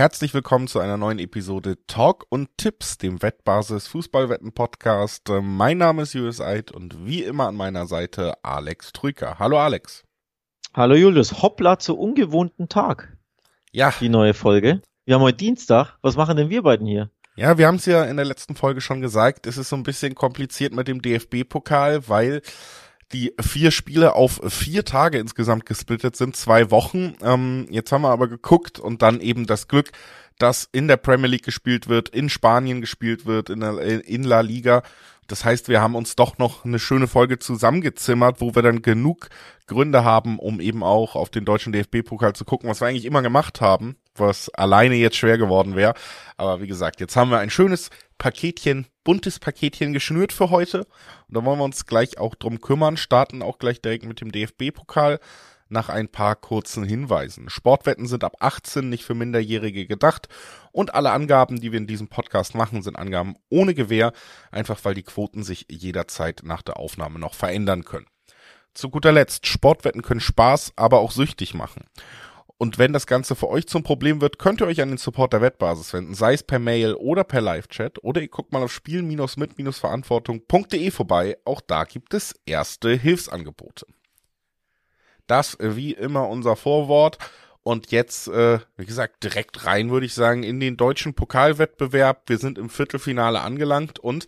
Herzlich willkommen zu einer neuen Episode Talk und Tipps, dem Wettbasis Fußballwetten Podcast. Mein Name ist Julius Eid und wie immer an meiner Seite Alex Trüker. Hallo Alex. Hallo Julius. Hoppla zu ungewohnten Tag. Ja. Die neue Folge. Wir haben heute Dienstag. Was machen denn wir beiden hier? Ja, wir haben es ja in der letzten Folge schon gesagt. Es ist so ein bisschen kompliziert mit dem DFB-Pokal, weil die vier Spiele auf vier Tage insgesamt gesplittet sind, zwei Wochen. Ähm, jetzt haben wir aber geguckt und dann eben das Glück, dass in der Premier League gespielt wird, in Spanien gespielt wird, in, der, in La Liga. Das heißt, wir haben uns doch noch eine schöne Folge zusammengezimmert, wo wir dann genug Gründe haben, um eben auch auf den deutschen DFB-Pokal zu gucken, was wir eigentlich immer gemacht haben, was alleine jetzt schwer geworden wäre. Aber wie gesagt, jetzt haben wir ein schönes Paketchen, buntes Paketchen geschnürt für heute. Und da wollen wir uns gleich auch drum kümmern, starten auch gleich direkt mit dem DFB-Pokal nach ein paar kurzen Hinweisen. Sportwetten sind ab 18 nicht für Minderjährige gedacht und alle Angaben, die wir in diesem Podcast machen, sind Angaben ohne Gewähr, einfach weil die Quoten sich jederzeit nach der Aufnahme noch verändern können. Zu guter Letzt, Sportwetten können Spaß, aber auch süchtig machen. Und wenn das Ganze für euch zum Problem wird, könnt ihr euch an den Support der Wettbasis wenden, sei es per Mail oder per Live-Chat oder ihr guckt mal auf spiel-mit-verantwortung.de vorbei. Auch da gibt es erste Hilfsangebote. Das äh, wie immer unser Vorwort. Und jetzt, äh, wie gesagt, direkt rein, würde ich sagen, in den deutschen Pokalwettbewerb. Wir sind im Viertelfinale angelangt und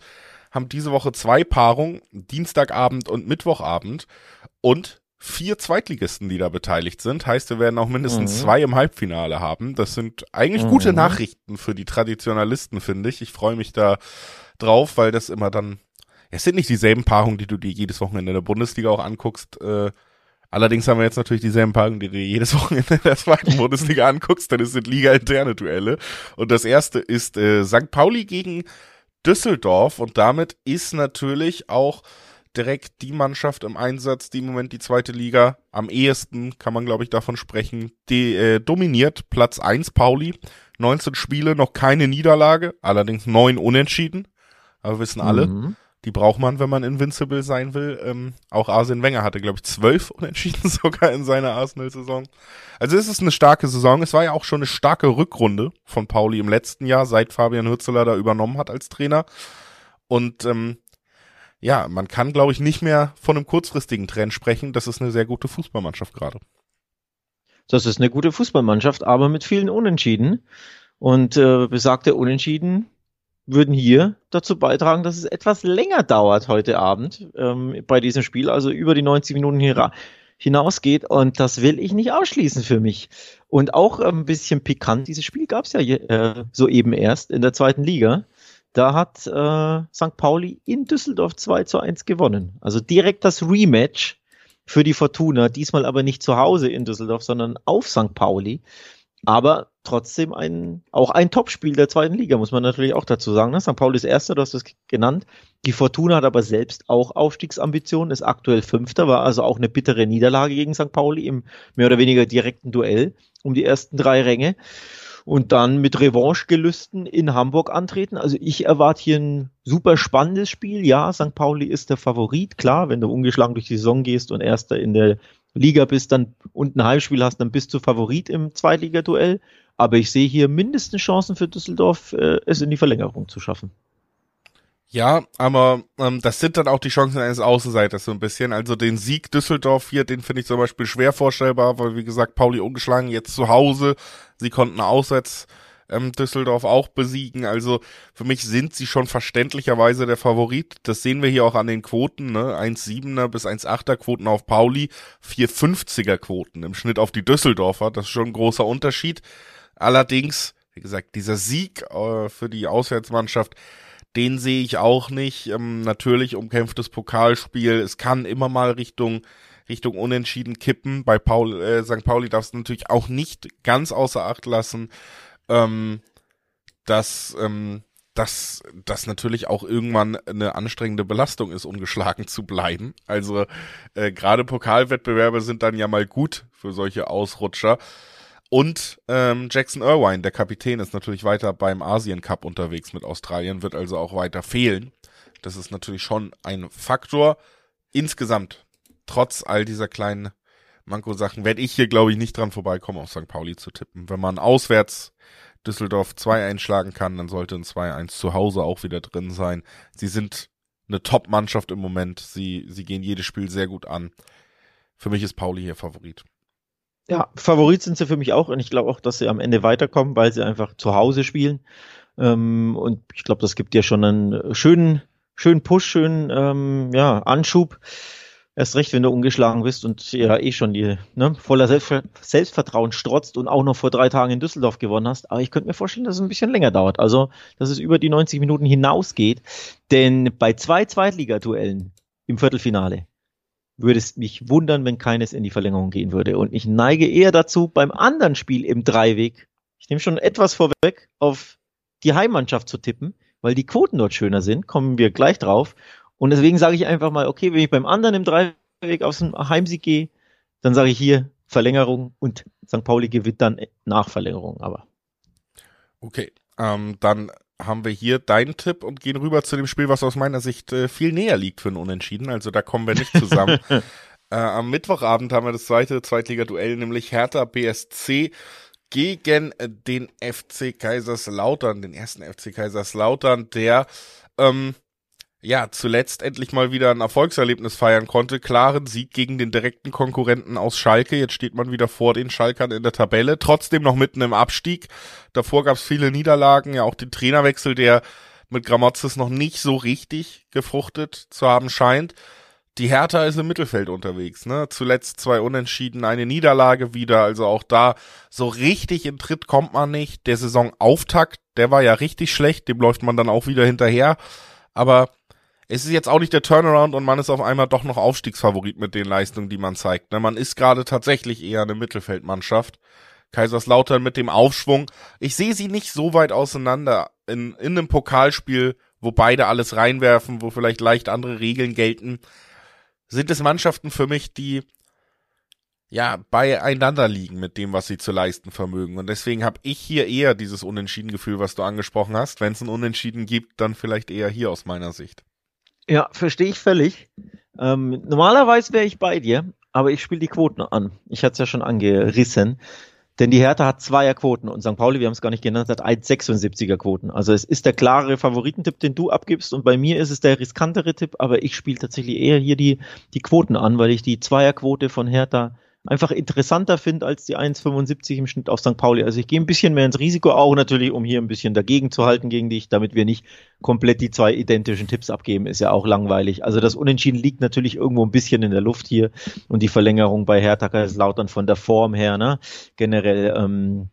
haben diese Woche zwei Paarungen, Dienstagabend und Mittwochabend. Und vier Zweitligisten, die da beteiligt sind. Heißt, wir werden auch mindestens mhm. zwei im Halbfinale haben. Das sind eigentlich mhm. gute Nachrichten für die Traditionalisten, finde ich. Ich freue mich da drauf, weil das immer dann, es sind nicht dieselben Paarungen, die du dir jedes Wochenende in der Bundesliga auch anguckst. Äh, allerdings haben wir jetzt natürlich dieselben Paarungen, die du dir jedes Wochenende in der zweiten Bundesliga anguckst, denn es sind liga-interne Duelle. Und das erste ist äh, St. Pauli gegen Düsseldorf und damit ist natürlich auch direkt die Mannschaft im Einsatz, die im Moment die zweite Liga am ehesten, kann man glaube ich davon sprechen, die, äh, dominiert. Platz eins Pauli, 19 Spiele, noch keine Niederlage, allerdings neun Unentschieden. Aber wissen alle, mhm. die braucht man, wenn man invincible sein will. Ähm, auch Arsene Wenger hatte glaube ich zwölf Unentschieden sogar in seiner Arsenal-Saison. Also es ist eine starke Saison. Es war ja auch schon eine starke Rückrunde von Pauli im letzten Jahr, seit Fabian Hürzeler da übernommen hat als Trainer. Und ähm, ja, man kann, glaube ich, nicht mehr von einem kurzfristigen Trend sprechen. Das ist eine sehr gute Fußballmannschaft gerade. Das ist eine gute Fußballmannschaft, aber mit vielen Unentschieden. Und äh, besagte Unentschieden würden hier dazu beitragen, dass es etwas länger dauert heute Abend ähm, bei diesem Spiel, also über die 90 Minuten hinausgeht. Und das will ich nicht ausschließen für mich. Und auch ein bisschen pikant, dieses Spiel gab es ja äh, soeben erst in der zweiten Liga. Da hat äh, St. Pauli in Düsseldorf 2 zu 1 gewonnen. Also direkt das Rematch für die Fortuna. Diesmal aber nicht zu Hause in Düsseldorf, sondern auf St. Pauli. Aber trotzdem ein, auch ein Topspiel der zweiten Liga, muss man natürlich auch dazu sagen. Ne? St. Pauli ist Erster, du hast es genannt. Die Fortuna hat aber selbst auch Aufstiegsambitionen, ist aktuell Fünfter, war also auch eine bittere Niederlage gegen St. Pauli im mehr oder weniger direkten Duell um die ersten drei Ränge und dann mit Revanchegelüsten in Hamburg antreten. Also ich erwarte hier ein super spannendes Spiel. Ja, St. Pauli ist der Favorit, klar, wenn du ungeschlagen durch die Saison gehst und Erster in der Liga bist dann und ein Heimspiel hast, dann bist du Favorit im Zweitligaduell. Aber ich sehe hier mindestens Chancen für Düsseldorf, äh, es in die Verlängerung zu schaffen. Ja, aber ähm, das sind dann auch die Chancen eines Außenseiters so ein bisschen. Also den Sieg Düsseldorf hier, den finde ich zum Beispiel schwer vorstellbar, weil wie gesagt, Pauli ungeschlagen jetzt zu Hause. Sie konnten auswärts ähm, Düsseldorf auch besiegen. Also für mich sind sie schon verständlicherweise der Favorit. Das sehen wir hier auch an den Quoten, ne? 1,7er bis 1,8er Quoten auf Pauli, 4,50er Quoten im Schnitt auf die Düsseldorfer. Das ist schon ein großer Unterschied. Allerdings, wie gesagt, dieser Sieg äh, für die Auswärtsmannschaft, den sehe ich auch nicht. Ähm, natürlich umkämpftes Pokalspiel. Es kann immer mal Richtung Richtung Unentschieden kippen. Bei Paul, äh, St. Pauli darfst du natürlich auch nicht ganz außer Acht lassen, ähm, dass ähm, dass das natürlich auch irgendwann eine anstrengende Belastung ist, ungeschlagen zu bleiben. Also äh, gerade Pokalwettbewerbe sind dann ja mal gut für solche Ausrutscher. Und ähm, Jackson Irvine, der Kapitän, ist natürlich weiter beim Asien Cup unterwegs mit Australien, wird also auch weiter fehlen. Das ist natürlich schon ein Faktor. Insgesamt, trotz all dieser kleinen Manko-Sachen, werde ich hier, glaube ich, nicht dran vorbeikommen, auf St. Pauli zu tippen. Wenn man auswärts Düsseldorf 2 einschlagen kann, dann sollte ein 2-1 zu Hause auch wieder drin sein. Sie sind eine Top-Mannschaft im Moment. Sie, sie gehen jedes Spiel sehr gut an. Für mich ist Pauli hier Favorit. Ja, Favorit sind sie für mich auch und ich glaube auch, dass sie am Ende weiterkommen, weil sie einfach zu Hause spielen. Ähm, und ich glaube, das gibt dir schon einen schönen, schönen Push, schönen ähm, ja, Anschub. Erst recht, wenn du ungeschlagen bist und ja eh schon die ne, voller Selbstver Selbstvertrauen strotzt und auch noch vor drei Tagen in Düsseldorf gewonnen hast. Aber ich könnte mir vorstellen, dass es ein bisschen länger dauert. Also, dass es über die 90 Minuten hinausgeht. Denn bei zwei Zweitligaduellen im Viertelfinale würde es mich wundern, wenn keines in die Verlängerung gehen würde. Und ich neige eher dazu, beim anderen Spiel im Dreiweg, ich nehme schon etwas vorweg, auf die Heimmannschaft zu tippen, weil die Quoten dort schöner sind, kommen wir gleich drauf. Und deswegen sage ich einfach mal, okay, wenn ich beim anderen im Dreiweg aus dem Heimsieg gehe, dann sage ich hier Verlängerung und St. Pauli gewinnt dann nach Verlängerung, aber. Okay, ähm, dann haben wir hier deinen Tipp und gehen rüber zu dem Spiel, was aus meiner Sicht äh, viel näher liegt für ein Unentschieden. Also da kommen wir nicht zusammen. äh, am Mittwochabend haben wir das zweite Zweitliga-Duell, nämlich Hertha BSC gegen äh, den FC Kaiserslautern, den ersten FC Kaiserslautern, der ähm, ja, zuletzt endlich mal wieder ein Erfolgserlebnis feiern konnte. Klaren Sieg gegen den direkten Konkurrenten aus Schalke. Jetzt steht man wieder vor den Schalkern in der Tabelle. Trotzdem noch mitten im Abstieg. Davor gab es viele Niederlagen. Ja, auch den Trainerwechsel, der mit Gramozis noch nicht so richtig gefruchtet zu haben scheint. Die Hertha ist im Mittelfeld unterwegs, ne? Zuletzt zwei Unentschieden, eine Niederlage wieder. Also auch da so richtig in Tritt kommt man nicht. Der Saisonauftakt, der war ja richtig schlecht. Dem läuft man dann auch wieder hinterher. Aber es ist jetzt auch nicht der Turnaround und man ist auf einmal doch noch Aufstiegsfavorit mit den Leistungen, die man zeigt. Ne? Man ist gerade tatsächlich eher eine Mittelfeldmannschaft. Kaiserslautern mit dem Aufschwung. Ich sehe sie nicht so weit auseinander in, in einem Pokalspiel, wo beide alles reinwerfen, wo vielleicht leicht andere Regeln gelten. Sind es Mannschaften für mich, die ja beieinander liegen mit dem, was sie zu leisten vermögen. Und deswegen habe ich hier eher dieses Unentschieden-Gefühl, was du angesprochen hast. Wenn es ein Unentschieden gibt, dann vielleicht eher hier aus meiner Sicht. Ja, verstehe ich völlig. Ähm, normalerweise wäre ich bei dir, aber ich spiele die Quoten an. Ich hatte es ja schon angerissen. Denn die Hertha hat Zweierquoten und St. Pauli, wir haben es gar nicht genannt, hat 1,76er Quoten. Also es ist der klare Favoritentipp, den du abgibst und bei mir ist es der riskantere Tipp, aber ich spiele tatsächlich eher hier die, die Quoten an, weil ich die Zweierquote von Hertha einfach interessanter finde als die 1,75 im Schnitt auf St. Pauli. Also ich gehe ein bisschen mehr ins Risiko, auch natürlich, um hier ein bisschen dagegen zu halten gegen dich, damit wir nicht komplett die zwei identischen Tipps abgeben, ist ja auch langweilig. Also das Unentschieden liegt natürlich irgendwo ein bisschen in der Luft hier und die Verlängerung bei Hertha Kaiserslautern von der Form her, ne? Generell ähm,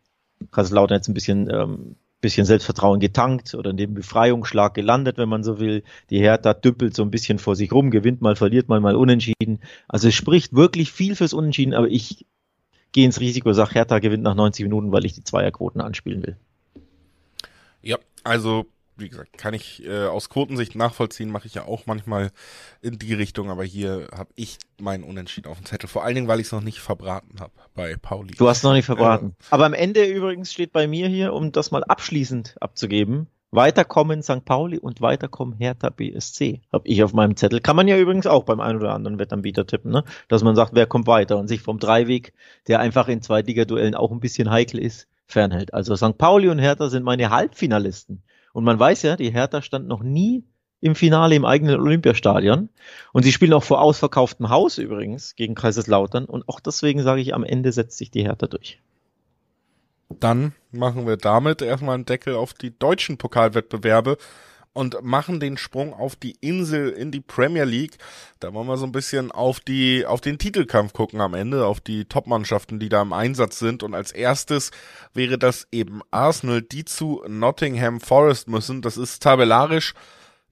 Kaiserslautern jetzt ein bisschen ähm, bisschen Selbstvertrauen getankt oder in dem Befreiungsschlag gelandet, wenn man so will. Die Hertha düppelt so ein bisschen vor sich rum, gewinnt mal, verliert mal, mal unentschieden. Also es spricht wirklich viel fürs Unentschieden, aber ich gehe ins Risiko, sag Hertha gewinnt nach 90 Minuten, weil ich die Zweierquoten anspielen will. Ja, also wie gesagt, kann ich äh, aus Quotensicht nachvollziehen, mache ich ja auch manchmal in die Richtung, aber hier habe ich meinen Unentschieden auf dem Zettel. Vor allen Dingen, weil ich es noch nicht verbraten habe bei Pauli. Du hast noch nicht verbraten. Äh, aber am Ende übrigens steht bei mir hier, um das mal abschließend abzugeben, Weiterkommen St. Pauli und weiterkommen Hertha BSC. Habe ich auf meinem Zettel. Kann man ja übrigens auch beim einen oder anderen Wettanbieter tippen, ne? Dass man sagt, wer kommt weiter und sich vom Dreiweg, der einfach in Zweitligaduellen auch ein bisschen heikel ist, fernhält. Also St. Pauli und Hertha sind meine Halbfinalisten. Und man weiß ja, die Hertha stand noch nie im Finale im eigenen Olympiastadion. Und sie spielen auch vor ausverkauftem Haus übrigens gegen Kaiserslautern. Und auch deswegen sage ich, am Ende setzt sich die Hertha durch. Dann machen wir damit erstmal einen Deckel auf die deutschen Pokalwettbewerbe und machen den Sprung auf die Insel in die Premier League. Da wollen wir so ein bisschen auf die, auf den Titelkampf gucken am Ende, auf die Top-Mannschaften, die da im Einsatz sind. Und als erstes wäre das eben Arsenal, die zu Nottingham Forest müssen. Das ist tabellarisch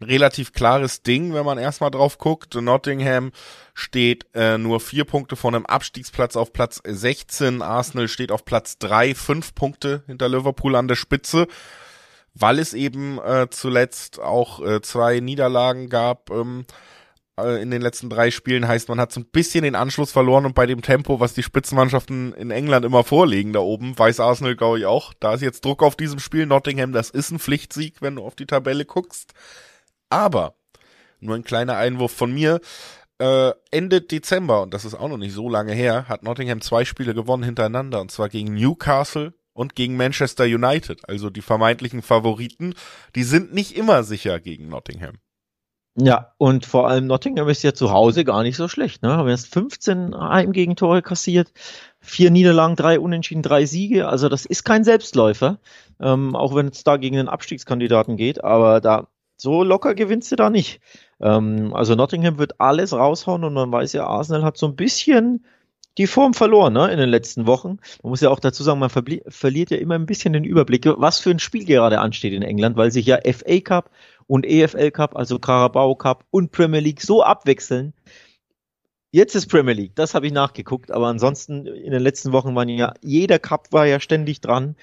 relativ klares Ding, wenn man erstmal drauf guckt. Nottingham steht äh, nur vier Punkte von einem Abstiegsplatz auf Platz 16. Arsenal steht auf Platz drei, fünf Punkte hinter Liverpool an der Spitze weil es eben äh, zuletzt auch äh, zwei Niederlagen gab ähm, äh, in den letzten drei Spielen. Heißt, man hat so ein bisschen den Anschluss verloren und bei dem Tempo, was die Spitzenmannschaften in England immer vorlegen da oben, weiß Arsenal, glaube ich, auch. Da ist jetzt Druck auf diesem Spiel. Nottingham, das ist ein Pflichtsieg, wenn du auf die Tabelle guckst. Aber, nur ein kleiner Einwurf von mir, äh, Ende Dezember, und das ist auch noch nicht so lange her, hat Nottingham zwei Spiele gewonnen hintereinander, und zwar gegen Newcastle und gegen Manchester United. Also die vermeintlichen Favoriten, die sind nicht immer sicher gegen Nottingham. Ja, und vor allem Nottingham ist ja zu Hause gar nicht so schlecht. Ne? Haben erst 15 Heimgegentore kassiert, vier Niederlagen, drei Unentschieden, drei Siege. Also das ist kein Selbstläufer, ähm, auch wenn es da gegen den Abstiegskandidaten geht. Aber da so locker gewinnst du da nicht. Ähm, also Nottingham wird alles raushauen und man weiß ja, Arsenal hat so ein bisschen die Form verloren ne, in den letzten Wochen. Man muss ja auch dazu sagen, man verliert ja immer ein bisschen den Überblick, was für ein Spiel gerade ansteht in England, weil sich ja FA Cup und EFL Cup, also Carabao Cup und Premier League so abwechseln. Jetzt ist Premier League, das habe ich nachgeguckt, aber ansonsten in den letzten Wochen waren ja, jeder Cup war ja ständig dran.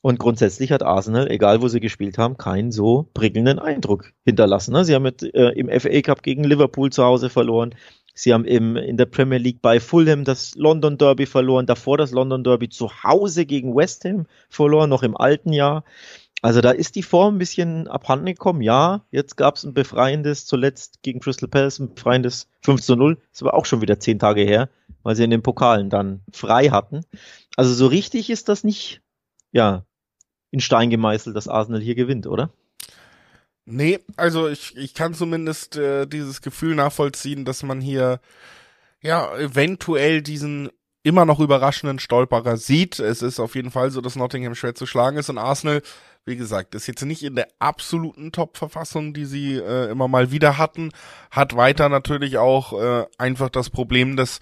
Und grundsätzlich hat Arsenal, egal wo sie gespielt haben, keinen so prickelnden Eindruck hinterlassen. Ne? Sie haben mit, äh, im FA Cup gegen Liverpool zu Hause verloren. Sie haben im, in der Premier League bei Fulham das London Derby verloren, davor das London Derby zu Hause gegen West Ham verloren, noch im alten Jahr. Also da ist die Form ein bisschen abhanden gekommen. Ja, jetzt gab es ein befreiendes, zuletzt gegen Crystal Palace, ein befreiendes 5 zu 0. Das war auch schon wieder zehn Tage her, weil sie in den Pokalen dann frei hatten. Also so richtig ist das nicht, ja, in Stein gemeißelt, dass Arsenal hier gewinnt, oder? Nee, also ich, ich kann zumindest äh, dieses Gefühl nachvollziehen, dass man hier ja eventuell diesen immer noch überraschenden Stolperer sieht. Es ist auf jeden Fall so, dass Nottingham schwer zu schlagen ist und Arsenal, wie gesagt, ist jetzt nicht in der absoluten Top-Verfassung, die sie äh, immer mal wieder hatten, hat weiter natürlich auch äh, einfach das Problem, dass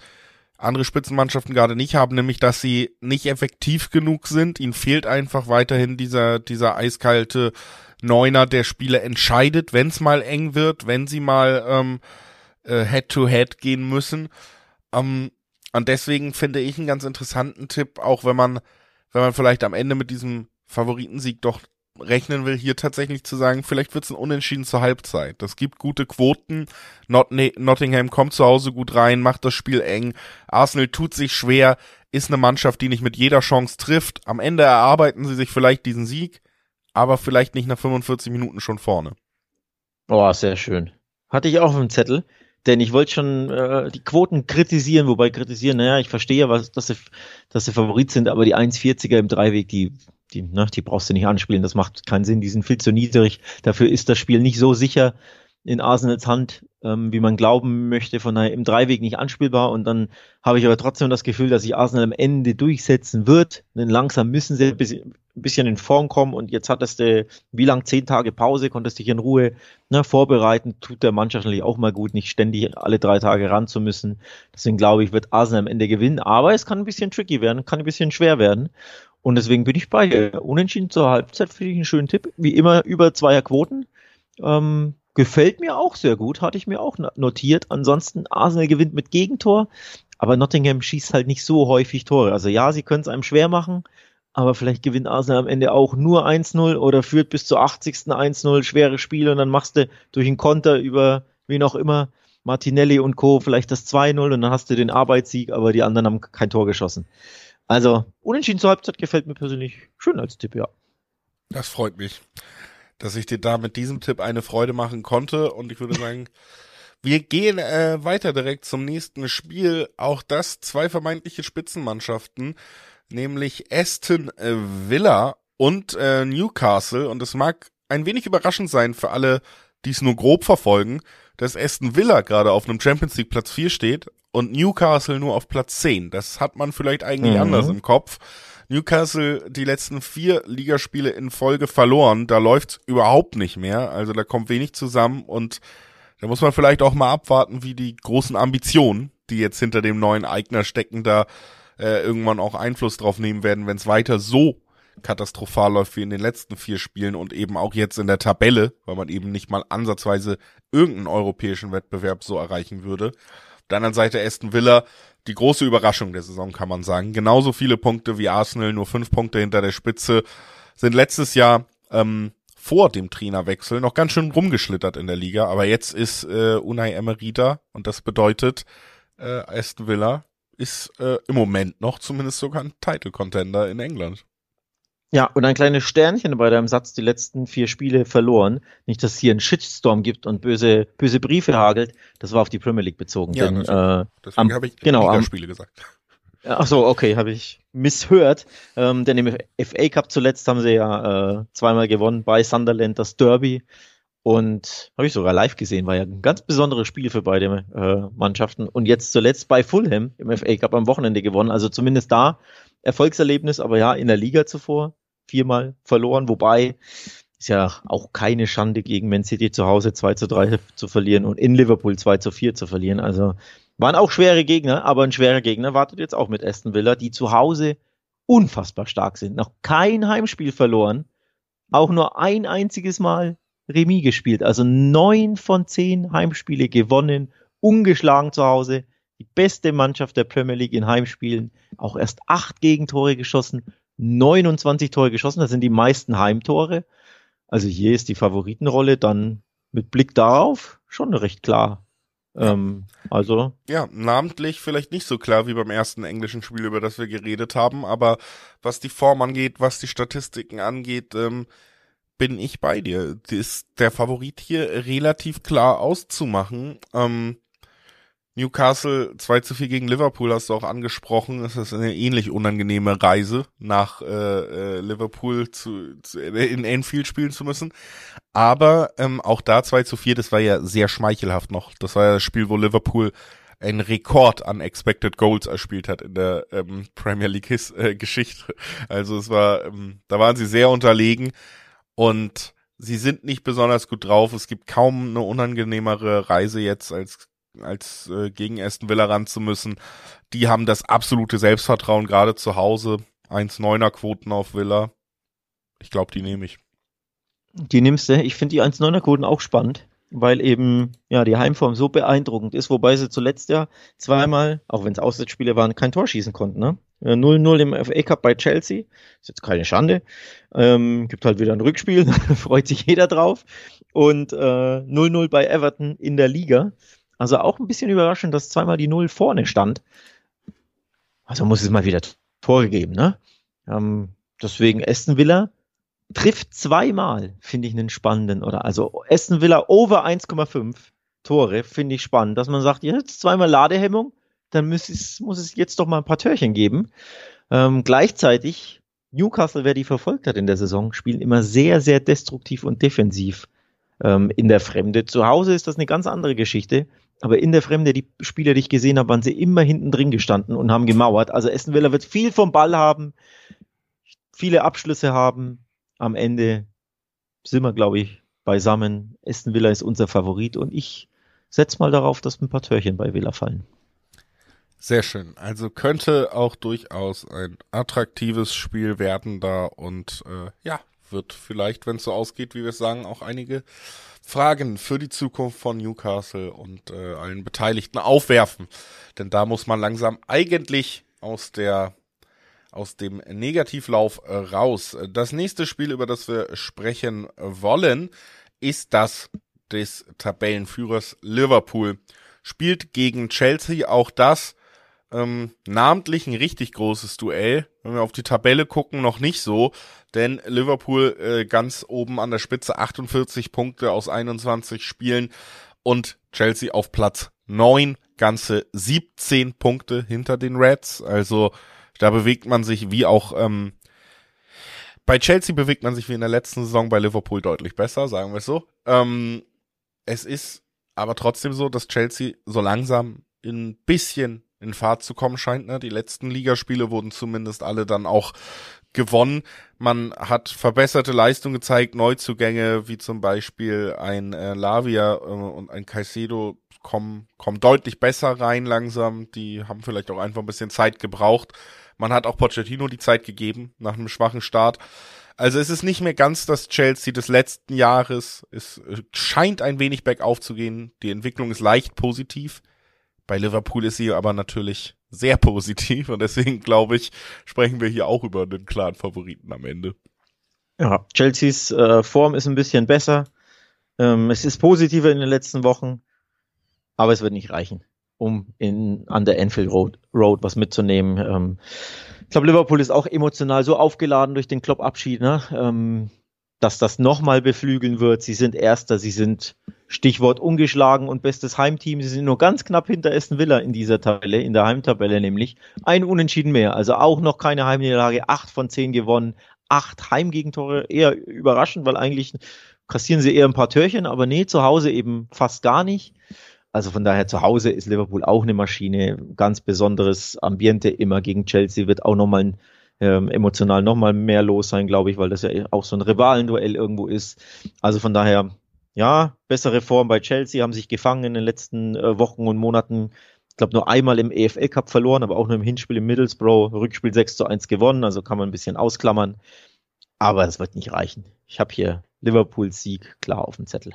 andere Spitzenmannschaften gerade nicht haben, nämlich dass sie nicht effektiv genug sind. Ihnen fehlt einfach weiterhin dieser, dieser eiskalte Neuner, der Spiele entscheidet, wenn es mal eng wird, wenn sie mal ähm, äh, Head-to-Head -head gehen müssen. Ähm, und deswegen finde ich einen ganz interessanten Tipp, auch wenn man, wenn man vielleicht am Ende mit diesem Favoritensieg doch rechnen will, hier tatsächlich zu sagen, vielleicht wird es ein Unentschieden zur Halbzeit. Das gibt gute Quoten. Not Nottingham kommt zu Hause gut rein, macht das Spiel eng. Arsenal tut sich schwer, ist eine Mannschaft, die nicht mit jeder Chance trifft. Am Ende erarbeiten sie sich vielleicht diesen Sieg, aber vielleicht nicht nach 45 Minuten schon vorne. Oh, sehr schön. Hatte ich auch auf dem Zettel, denn ich wollte schon äh, die Quoten kritisieren, wobei kritisieren, naja, ich verstehe was, dass sie, dass sie Favorit sind, aber die 1,40er im Dreiweg, die die, ne, die brauchst du nicht anspielen, das macht keinen Sinn, die sind viel zu niedrig. Dafür ist das Spiel nicht so sicher in Arsenals Hand, ähm, wie man glauben möchte, von daher im Dreiweg nicht anspielbar. Und dann habe ich aber trotzdem das Gefühl, dass sich Arsenal am Ende durchsetzen wird. Denn langsam müssen sie ein bisschen, in Form kommen. Und jetzt hattest du, wie lang, zehn Tage Pause, konntest dich in Ruhe ne, vorbereiten. Tut der Mannschaft natürlich auch mal gut, nicht ständig alle drei Tage ran zu müssen. Deswegen glaube ich, wird Arsenal am Ende gewinnen. Aber es kann ein bisschen tricky werden, kann ein bisschen schwer werden. Und deswegen bin ich bei dir. Unentschieden zur Halbzeit finde ich einen schönen Tipp. Wie immer über zweier Quoten. Ähm, gefällt mir auch sehr gut, hatte ich mir auch notiert. Ansonsten Arsenal gewinnt mit Gegentor, aber Nottingham schießt halt nicht so häufig Tore. Also ja, sie können es einem schwer machen, aber vielleicht gewinnt Arsenal am Ende auch nur 1-0 oder führt bis zur 80. 1-0, schwere Spiele und dann machst du durch einen Konter über wen auch immer Martinelli und Co. vielleicht das 2-0 und dann hast du den Arbeitssieg, aber die anderen haben kein Tor geschossen. Also, unentschieden zur Halbzeit gefällt mir persönlich schön als Tipp, ja. Das freut mich, dass ich dir da mit diesem Tipp eine Freude machen konnte. Und ich würde sagen, wir gehen äh, weiter direkt zum nächsten Spiel. Auch das zwei vermeintliche Spitzenmannschaften, nämlich Aston äh, Villa und äh, Newcastle. Und es mag ein wenig überraschend sein für alle, die es nur grob verfolgen, dass Aston Villa gerade auf einem Champions League Platz 4 steht und Newcastle nur auf Platz 10. Das hat man vielleicht eigentlich mhm. anders im Kopf. Newcastle die letzten vier Ligaspiele in Folge verloren. Da läuft's überhaupt nicht mehr. Also da kommt wenig zusammen und da muss man vielleicht auch mal abwarten, wie die großen Ambitionen, die jetzt hinter dem neuen Eigner stecken, da äh, irgendwann auch Einfluss drauf nehmen werden, wenn es weiter so katastrophal läuft wie in den letzten vier Spielen und eben auch jetzt in der Tabelle, weil man eben nicht mal ansatzweise irgendeinen europäischen Wettbewerb so erreichen würde. Auf der anderen Seite Aston Villa, die große Überraschung der Saison, kann man sagen. Genauso viele Punkte wie Arsenal, nur fünf Punkte hinter der Spitze, sind letztes Jahr ähm, vor dem Trainerwechsel noch ganz schön rumgeschlittert in der Liga. Aber jetzt ist äh, Unai Emery da und das bedeutet, äh, Aston Villa ist äh, im Moment noch zumindest sogar ein Title-Contender in England. Ja, und ein kleines Sternchen bei deinem Satz, die letzten vier Spiele verloren. Nicht, dass es hier einen Shitstorm gibt und böse, böse Briefe hagelt. Das war auf die Premier League bezogen. Ja, denn, äh, deswegen habe ich genau, am, Spiele gesagt. Ach so, okay, habe ich misshört. Ähm, denn im FA Cup zuletzt haben sie ja äh, zweimal gewonnen bei Sunderland das Derby. Und habe ich sogar live gesehen, war ja ein ganz besonderes Spiel für beide äh, Mannschaften. Und jetzt zuletzt bei Fulham im FA Cup am Wochenende gewonnen. Also zumindest da Erfolgserlebnis, aber ja, in der Liga zuvor viermal verloren, wobei ist ja auch keine Schande gegen Man City zu Hause 2 zu 3 zu verlieren und in Liverpool 2 zu 4 zu verlieren. Also waren auch schwere Gegner, aber ein schwerer Gegner wartet jetzt auch mit Aston Villa, die zu Hause unfassbar stark sind. Noch kein Heimspiel verloren, auch nur ein einziges Mal Remis gespielt. Also neun von zehn Heimspiele gewonnen, ungeschlagen zu Hause. Die beste Mannschaft der Premier League in Heimspielen. Auch erst acht Gegentore geschossen, 29 Tore geschossen. Das sind die meisten Heimtore. Also hier ist die Favoritenrolle dann mit Blick darauf schon recht klar. Ähm, also. Ja, namentlich vielleicht nicht so klar wie beim ersten englischen Spiel, über das wir geredet haben, aber was die Form angeht, was die Statistiken angeht, ähm, bin ich bei dir. Ist der Favorit hier relativ klar auszumachen. Ähm, Newcastle 2 zu 4 gegen Liverpool hast du auch angesprochen. Es ist eine ähnlich unangenehme Reise, nach äh, äh, Liverpool zu, zu, in Enfield spielen zu müssen. Aber ähm, auch da 2 zu 4, das war ja sehr schmeichelhaft noch. Das war ja das Spiel, wo Liverpool einen Rekord an Expected Goals erspielt hat in der ähm, Premier League His, äh. Also es war, ähm, da waren sie sehr unterlegen und sie sind nicht besonders gut drauf. Es gibt kaum eine unangenehmere Reise jetzt als als äh, gegen Aston Villa ran zu müssen. Die haben das absolute Selbstvertrauen, gerade zu Hause. 1,9er Quoten auf Villa. Ich glaube, die nehme ich. Die nimmst du. Ich finde die 1,9er Quoten auch spannend, weil eben ja die Heimform so beeindruckend ist, wobei sie zuletzt ja zweimal, auch wenn es Auswärtsspiele waren, kein Tor schießen konnten. Ne? 0-0 im FA Cup bei Chelsea. Ist jetzt keine Schande. Ähm, gibt halt wieder ein Rückspiel, freut sich jeder drauf. Und 0-0 äh, bei Everton in der Liga. Also auch ein bisschen überraschend, dass zweimal die Null vorne stand. Also muss es mal wieder Tore geben, ne? Ähm, deswegen Aston Villa trifft zweimal, finde ich einen spannenden, oder? Also Aston Villa over 1,5 Tore, finde ich spannend, dass man sagt, jetzt zweimal Ladehemmung, dann muss es, muss es jetzt doch mal ein paar Törchen geben. Ähm, gleichzeitig, Newcastle, wer die verfolgt hat in der Saison, spielen immer sehr, sehr destruktiv und defensiv ähm, in der Fremde. Zu Hause ist das eine ganz andere Geschichte. Aber in der Fremde, die Spieler, die ich gesehen habe, waren sie immer hinten drin gestanden und haben gemauert. Also Villa wird viel vom Ball haben, viele Abschlüsse haben. Am Ende sind wir, glaube ich, beisammen. Aston Villa ist unser Favorit und ich setze mal darauf, dass ein paar Törchen bei Villa fallen. Sehr schön. Also könnte auch durchaus ein attraktives Spiel werden da und äh, ja, wird vielleicht, wenn es so ausgeht, wie wir es sagen, auch einige Fragen für die Zukunft von Newcastle und äh, allen Beteiligten aufwerfen. Denn da muss man langsam eigentlich aus der aus dem Negativlauf äh, raus. Das nächste Spiel, über das wir sprechen wollen, ist das des Tabellenführers Liverpool. Spielt gegen Chelsea auch das ähm, namentlich ein richtig großes Duell. Wenn wir auf die Tabelle gucken, noch nicht so denn Liverpool äh, ganz oben an der Spitze 48 Punkte aus 21 Spielen und Chelsea auf Platz 9, ganze 17 Punkte hinter den Reds. Also da bewegt man sich wie auch ähm, bei Chelsea bewegt man sich wie in der letzten Saison bei Liverpool deutlich besser, sagen wir es so. Ähm, es ist aber trotzdem so, dass Chelsea so langsam ein bisschen in Fahrt zu kommen scheint. Ne? Die letzten Ligaspiele wurden zumindest alle dann auch gewonnen. Man hat verbesserte Leistung gezeigt, Neuzugänge wie zum Beispiel ein äh, Lavia äh, und ein Caicedo kommen, kommen deutlich besser rein langsam. Die haben vielleicht auch einfach ein bisschen Zeit gebraucht. Man hat auch Pochettino die Zeit gegeben nach einem schwachen Start. Also es ist nicht mehr ganz das Chelsea des letzten Jahres. Es äh, scheint ein wenig bergauf zu gehen. Die Entwicklung ist leicht positiv. Bei Liverpool ist sie aber natürlich sehr positiv und deswegen glaube ich, sprechen wir hier auch über den klaren Favoriten am Ende. Ja, Chelseas äh, Form ist ein bisschen besser. Ähm, es ist positiver in den letzten Wochen, aber es wird nicht reichen, um in, an der Enfield Road, Road was mitzunehmen. Ähm, ich glaube, Liverpool ist auch emotional so aufgeladen durch den Klopp-Abschied, ne? ähm, dass das nochmal beflügeln wird. Sie sind Erster, sie sind Stichwort ungeschlagen und bestes Heimteam. Sie sind nur ganz knapp hinter Aston Villa in dieser Tabelle, in der Heimtabelle nämlich. Ein Unentschieden mehr. Also auch noch keine Heimniederlage. Acht von zehn gewonnen. Acht Heimgegentore. Eher überraschend, weil eigentlich kassieren sie eher ein paar Törchen, aber nee, zu Hause eben fast gar nicht. Also von daher zu Hause ist Liverpool auch eine Maschine. Ganz besonderes Ambiente immer gegen Chelsea. Wird auch nochmal ein ähm, emotional nochmal mehr los sein, glaube ich, weil das ja auch so ein Rivalenduell irgendwo ist. Also von daher, ja, bessere Form bei Chelsea, haben sich gefangen in den letzten äh, Wochen und Monaten. Ich glaube, nur einmal im EFL Cup verloren, aber auch nur im Hinspiel im Middlesbrough, Rückspiel 6 zu 1 gewonnen, also kann man ein bisschen ausklammern. Aber das wird nicht reichen. Ich habe hier Liverpools Sieg klar auf dem Zettel.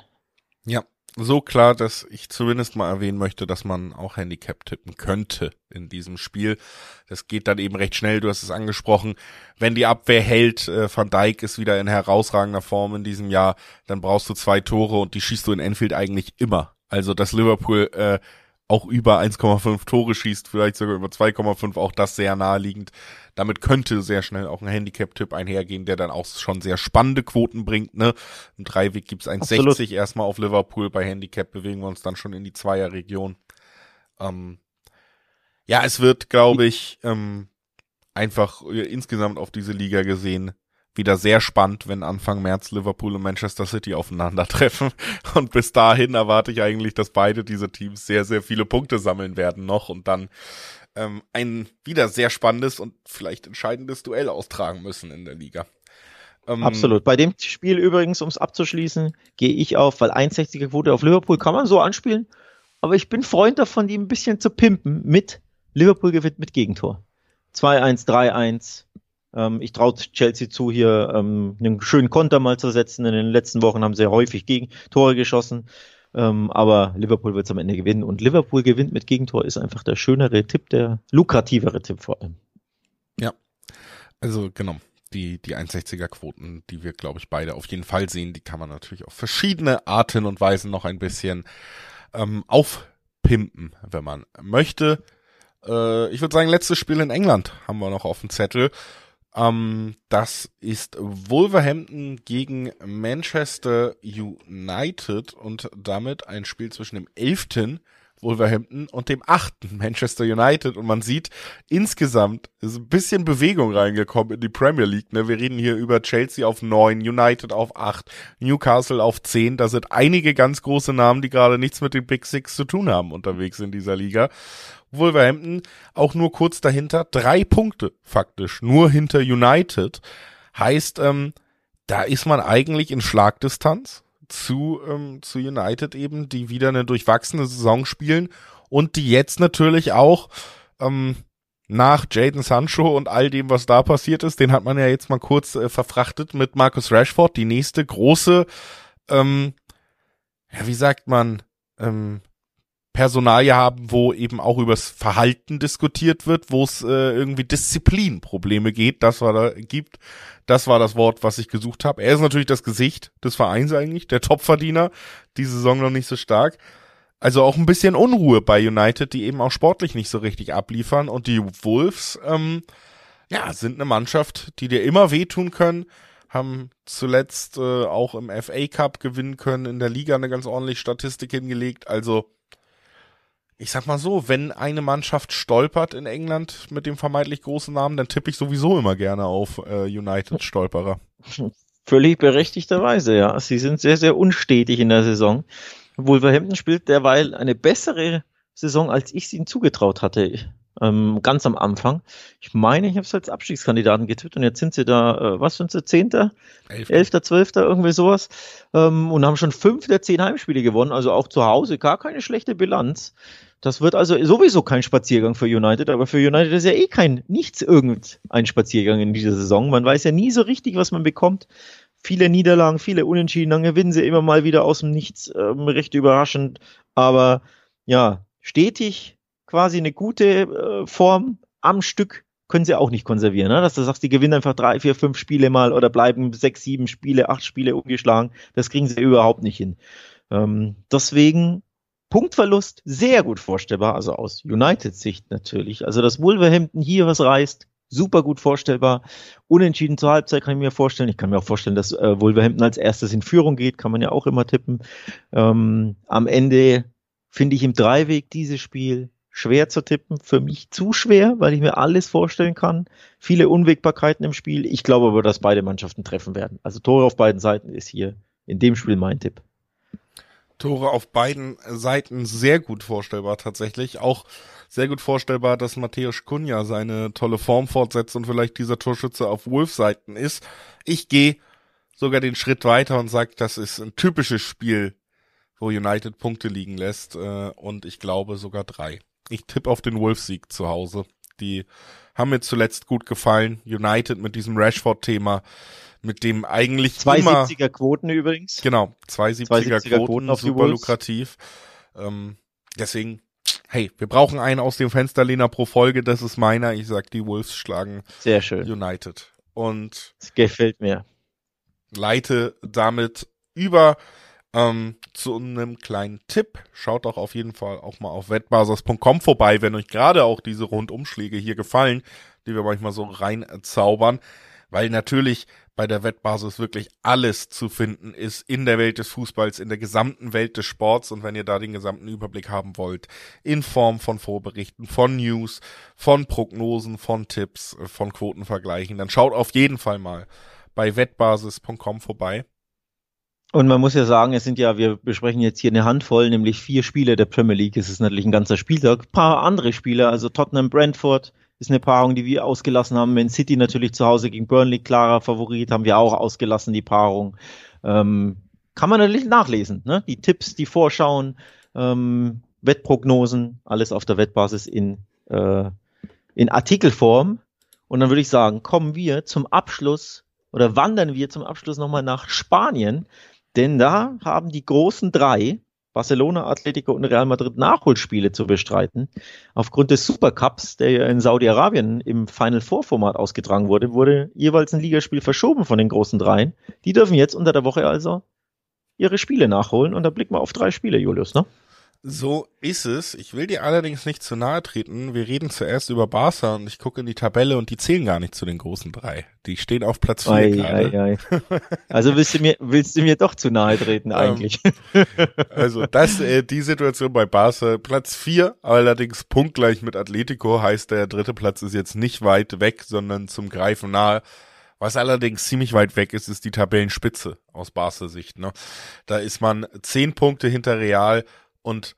Ja, so klar, dass ich zumindest mal erwähnen möchte, dass man auch Handicap tippen könnte in diesem Spiel. Das geht dann eben recht schnell, du hast es angesprochen. Wenn die Abwehr hält, äh, Van Dijk ist wieder in herausragender Form in diesem Jahr, dann brauchst du zwei Tore und die schießt du in Enfield eigentlich immer. Also, dass Liverpool äh, auch über 1,5 Tore schießt, vielleicht sogar über 2,5, auch das sehr naheliegend. Damit könnte sehr schnell auch ein Handicap-Tipp einhergehen, der dann auch schon sehr spannende Quoten bringt. Ne? Im Dreiweg gibt's 1,60 erstmal auf Liverpool. Bei Handicap bewegen wir uns dann schon in die Zweierregion. Ähm, ja, es wird, glaube ich, ähm, einfach äh, insgesamt auf diese Liga gesehen wieder sehr spannend, wenn Anfang März Liverpool und Manchester City aufeinandertreffen. Und bis dahin erwarte ich eigentlich, dass beide diese Teams sehr, sehr viele Punkte sammeln werden noch und dann ähm, ein wieder sehr spannendes und vielleicht entscheidendes Duell austragen müssen in der Liga. Ähm, Absolut. Bei dem Spiel übrigens, um es abzuschließen, gehe ich auf, weil 61er Quote auf Liverpool kann man so anspielen, aber ich bin Freund davon, die ein bisschen zu pimpen mit Liverpool gewinnt mit Gegentor. 2-1, 3-1, ähm, ich traue Chelsea zu, hier ähm, einen schönen Konter mal zu setzen. In den letzten Wochen haben sie häufig gegen Tore geschossen. Ähm, aber Liverpool wird es am Ende gewinnen. Und Liverpool gewinnt mit Gegentor ist einfach der schönere Tipp, der lukrativere Tipp vor allem. Ja, also genau. Die, die 1,60er Quoten, die wir, glaube ich, beide auf jeden Fall sehen, die kann man natürlich auf verschiedene Arten und Weisen noch ein bisschen ähm, aufpimpen, wenn man möchte. Äh, ich würde sagen, letztes Spiel in England haben wir noch auf dem Zettel. Ähm, das ist Wolverhampton gegen Manchester United und damit ein Spiel zwischen dem elften Wolverhampton und dem achten Manchester United und man sieht insgesamt ist ein bisschen Bewegung reingekommen in die Premier League. Ne? Wir reden hier über Chelsea auf neun, United auf acht, Newcastle auf zehn. Da sind einige ganz große Namen, die gerade nichts mit den Big Six zu tun haben unterwegs in dieser Liga. Wolverhampton auch nur kurz dahinter. Drei Punkte faktisch, nur hinter United. Heißt, ähm, da ist man eigentlich in Schlagdistanz zu, ähm, zu United eben, die wieder eine durchwachsene Saison spielen und die jetzt natürlich auch ähm, nach Jaden Sancho und all dem, was da passiert ist, den hat man ja jetzt mal kurz äh, verfrachtet mit Marcus Rashford, die nächste große, ähm, ja, wie sagt man, ähm, Personalie haben, wo eben auch übers Verhalten diskutiert wird, wo es äh, irgendwie Disziplinprobleme geht, das war da gibt. Das war das Wort, was ich gesucht habe. Er ist natürlich das Gesicht des Vereins eigentlich, der Topverdiener, die Saison noch nicht so stark. Also auch ein bisschen Unruhe bei United, die eben auch sportlich nicht so richtig abliefern. Und die Wolves, ähm, ja, sind eine Mannschaft, die dir immer wehtun können, haben zuletzt äh, auch im FA Cup gewinnen können, in der Liga eine ganz ordentliche Statistik hingelegt. Also ich sag mal so, wenn eine Mannschaft stolpert in England mit dem vermeintlich großen Namen, dann tippe ich sowieso immer gerne auf äh, United Stolperer. Völlig berechtigterweise, ja. Sie sind sehr, sehr unstetig in der Saison. Wolverhampton spielt derweil eine bessere Saison, als ich es ihnen zugetraut hatte ähm, ganz am Anfang. Ich meine, ich habe es als Abstiegskandidaten getippt und jetzt sind sie da, äh, was sind sie, Zehnter? Elfter, Zwölfter, irgendwie sowas. Ähm, und haben schon fünf der zehn Heimspiele gewonnen, also auch zu Hause gar keine schlechte Bilanz. Das wird also sowieso kein Spaziergang für United, aber für United ist ja eh kein, nichts irgendein Spaziergang in dieser Saison. Man weiß ja nie so richtig, was man bekommt. Viele Niederlagen, viele Unentschieden, dann gewinnen sie immer mal wieder aus dem Nichts, ähm, recht überraschend. Aber ja, stetig quasi eine gute äh, Form am Stück können sie auch nicht konservieren. Ne? Dass du sagst, die gewinnen einfach drei, vier, fünf Spiele mal oder bleiben sechs, sieben Spiele, acht Spiele ungeschlagen. Das kriegen sie überhaupt nicht hin. Ähm, deswegen Punktverlust sehr gut vorstellbar, also aus United Sicht natürlich. Also dass Wolverhampton hier was reißt, super gut vorstellbar. Unentschieden zur Halbzeit kann ich mir vorstellen. Ich kann mir auch vorstellen, dass äh, Wolverhampton als erstes in Führung geht, kann man ja auch immer tippen. Ähm, am Ende finde ich im Dreiweg dieses Spiel schwer zu tippen. Für mich zu schwer, weil ich mir alles vorstellen kann. Viele Unwägbarkeiten im Spiel. Ich glaube aber, dass beide Mannschaften treffen werden. Also Tore auf beiden Seiten ist hier in dem Spiel mein Tipp. Tore auf beiden Seiten sehr gut vorstellbar tatsächlich. Auch sehr gut vorstellbar, dass Matthäus Kunja seine tolle Form fortsetzt und vielleicht dieser Torschütze auf Wolves Seiten ist. Ich gehe sogar den Schritt weiter und sage, das ist ein typisches Spiel, wo United Punkte liegen lässt äh, und ich glaube sogar drei. Ich tippe auf den Wolves-Sieg zu Hause. Die haben mir zuletzt gut gefallen. United mit diesem Rashford-Thema mit dem eigentlich zwei immer, 70er Quoten übrigens. Genau, zwei 70er, Quoten, Quoten auf super lukrativ. Ähm, deswegen, hey, wir brauchen einen aus dem Fensterlehner pro Folge, das ist meiner. Ich sag, die Wolves schlagen Sehr schön. United. Und das gefällt mir. Leite damit über ähm, zu einem kleinen Tipp. Schaut doch auf jeden Fall auch mal auf wettbasis.com vorbei, wenn euch gerade auch diese Rundumschläge hier gefallen, die wir manchmal so reinzaubern. Weil natürlich bei der Wettbasis wirklich alles zu finden ist in der Welt des Fußballs, in der gesamten Welt des Sports und wenn ihr da den gesamten Überblick haben wollt, in Form von Vorberichten, von News, von Prognosen, von Tipps, äh, von Quotenvergleichen, dann schaut auf jeden Fall mal bei wettbasis.com vorbei. Und man muss ja sagen, es sind ja, wir besprechen jetzt hier eine Handvoll, nämlich vier Spiele der Premier League. Es ist natürlich ein ganzer Spieltag. Ein paar andere Spiele, also Tottenham, Brentford, ist eine Paarung, die wir ausgelassen haben. Man City natürlich zu Hause gegen Burnley, klarer Favorit, haben wir auch ausgelassen, die Paarung. Ähm, kann man natürlich nachlesen, ne? Die Tipps, die Vorschauen, ähm, Wettprognosen, alles auf der Wettbasis in, äh, in Artikelform. Und dann würde ich sagen, kommen wir zum Abschluss oder wandern wir zum Abschluss nochmal nach Spanien, denn da haben die großen drei Barcelona, Atletico und Real Madrid Nachholspiele zu bestreiten. Aufgrund des Supercups, der ja in Saudi-Arabien im Final Four Format ausgetragen wurde, wurde jeweils ein Ligaspiel verschoben von den großen dreien. Die dürfen jetzt unter der Woche also ihre Spiele nachholen und da blicken wir auf drei Spiele, Julius, ne? So ist es. Ich will dir allerdings nicht zu nahe treten. Wir reden zuerst über Barca und ich gucke in die Tabelle und die zählen gar nicht zu den großen drei. Die stehen auf Platz vier gerade. Also willst du mir willst du mir doch zu nahe treten ähm, eigentlich? also das äh, die Situation bei Barca Platz vier, allerdings punktgleich mit Atletico heißt der dritte Platz ist jetzt nicht weit weg, sondern zum Greifen nahe. Was allerdings ziemlich weit weg ist, ist die Tabellenspitze aus Barca Sicht. Ne? Da ist man zehn Punkte hinter Real und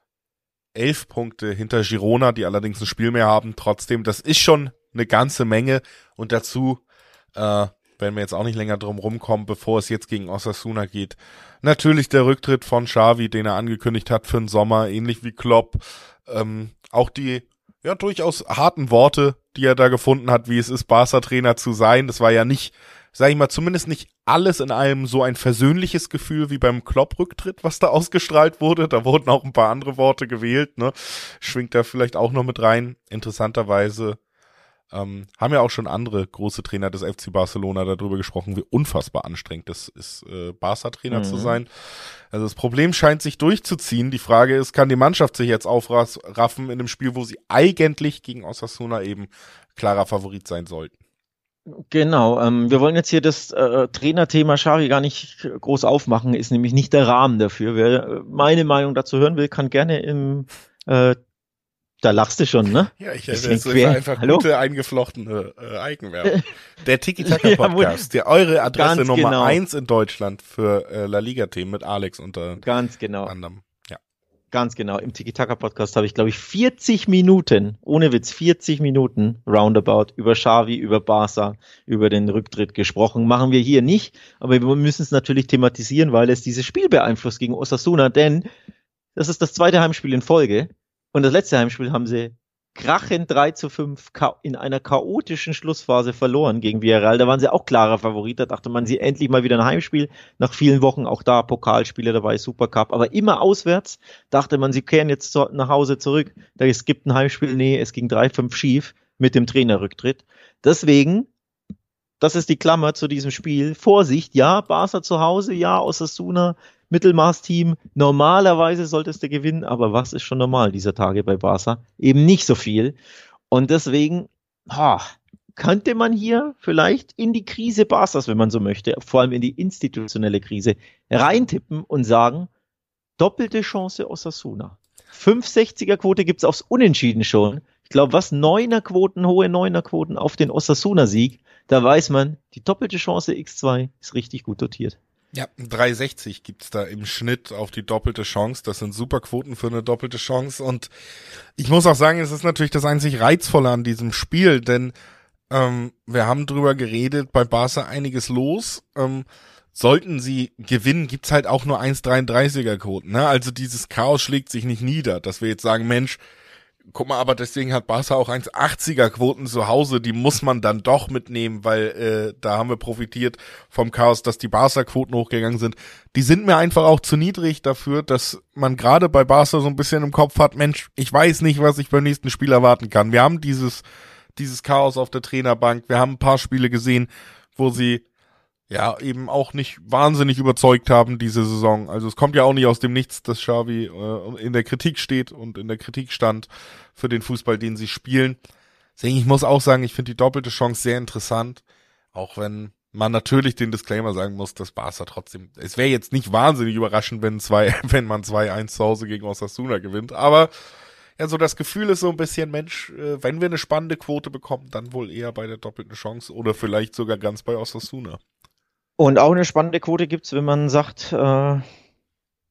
elf Punkte hinter Girona, die allerdings ein Spiel mehr haben. Trotzdem, das ist schon eine ganze Menge. Und dazu äh, werden wir jetzt auch nicht länger drum rumkommen, bevor es jetzt gegen Osasuna geht. Natürlich der Rücktritt von Xavi, den er angekündigt hat für den Sommer, ähnlich wie Klopp. Ähm, auch die ja durchaus harten Worte, die er da gefunden hat, wie es ist, Barca-Trainer zu sein. Das war ja nicht sag ich mal, zumindest nicht alles in einem so ein versöhnliches Gefühl wie beim Klopp-Rücktritt, was da ausgestrahlt wurde. Da wurden auch ein paar andere Worte gewählt, ne? Schwingt da vielleicht auch noch mit rein. Interessanterweise ähm, haben ja auch schon andere große Trainer des FC Barcelona darüber gesprochen, wie unfassbar anstrengend es ist, äh, Barca-Trainer mhm. zu sein. Also das Problem scheint sich durchzuziehen. Die Frage ist, kann die Mannschaft sich jetzt aufraffen in einem Spiel, wo sie eigentlich gegen Osasuna eben klarer Favorit sein sollten? Genau, ähm, wir wollen jetzt hier das äh, Trainerthema Schari gar nicht groß aufmachen, ist nämlich nicht der Rahmen dafür. Wer äh, meine Meinung dazu hören will, kann gerne im äh, da lachst du schon, ne? Ja, ich, hätte ist einfach Hallo? gute eingeflochtene äh, Eigenwerbung. Der Tiki-Taka-Podcast, ja, der eure Adresse Nummer genau. eins in Deutschland für äh, La Liga-Themen mit Alex unter ganz genau. anderem. Ganz genau. Im Tiki-Taka-Podcast habe ich, glaube ich, 40 Minuten, ohne Witz, 40 Minuten roundabout über Xavi, über Barca, über den Rücktritt gesprochen. Machen wir hier nicht, aber wir müssen es natürlich thematisieren, weil es dieses Spiel beeinflusst gegen Osasuna, denn das ist das zweite Heimspiel in Folge und das letzte Heimspiel haben sie krachend 3 zu 5 in einer chaotischen Schlussphase verloren gegen Villarreal. Da waren sie auch klarer Favorit. Da dachte man, sie endlich mal wieder ein Heimspiel. Nach vielen Wochen auch da Pokalspiele dabei, Supercup. Aber immer auswärts dachte man, sie kehren jetzt nach Hause zurück. Es gibt ein Heimspiel. Nee, es ging 3-5 schief mit dem Trainerrücktritt. Deswegen, das ist die Klammer zu diesem Spiel. Vorsicht, ja, Barca zu Hause, ja, Osasuna Mittelmaßteam. Normalerweise solltest du gewinnen, aber was ist schon normal dieser Tage bei Barca? Eben nicht so viel. Und deswegen, ha, könnte man hier vielleicht in die Krise Barca's, wenn man so möchte, vor allem in die institutionelle Krise, reintippen und sagen, doppelte Chance Osasuna. 560er Quote gibt's aufs Unentschieden schon. Ich glaube, was Neuner Quoten, hohe Neuner Quoten auf den Osasuna-Sieg, da weiß man, die doppelte Chance X2 ist richtig gut dotiert. Ja, 360 gibt's da im Schnitt auf die doppelte Chance. Das sind super Quoten für eine doppelte Chance. Und ich muss auch sagen, es ist natürlich das einzig Reizvolle an diesem Spiel, denn ähm, wir haben drüber geredet, bei Barca einiges los. Ähm, sollten sie gewinnen, gibt's halt auch nur 1,33er Quoten. Ne? Also dieses Chaos schlägt sich nicht nieder, dass wir jetzt sagen, Mensch, guck mal, aber deswegen hat Barca auch 1,80er Quoten zu Hause, die muss man dann doch mitnehmen, weil äh, da haben wir profitiert vom Chaos, dass die Barca-Quoten hochgegangen sind. Die sind mir einfach auch zu niedrig dafür, dass man gerade bei Barca so ein bisschen im Kopf hat, Mensch, ich weiß nicht, was ich beim nächsten Spiel erwarten kann. Wir haben dieses, dieses Chaos auf der Trainerbank, wir haben ein paar Spiele gesehen, wo sie ja, eben auch nicht wahnsinnig überzeugt haben diese Saison. Also es kommt ja auch nicht aus dem Nichts, dass Xavi äh, in der Kritik steht und in der Kritik stand für den Fußball, den sie spielen. Deswegen, ich muss auch sagen, ich finde die doppelte Chance sehr interessant, auch wenn man natürlich den Disclaimer sagen muss, dass Barca trotzdem, es wäre jetzt nicht wahnsinnig überraschend, wenn zwei, wenn man 2-1 zu Hause gegen Osasuna gewinnt, aber ja, so das Gefühl ist so ein bisschen, Mensch, äh, wenn wir eine spannende Quote bekommen, dann wohl eher bei der doppelten Chance oder vielleicht sogar ganz bei Osasuna. Und auch eine spannende Quote gibt's, wenn man sagt, äh,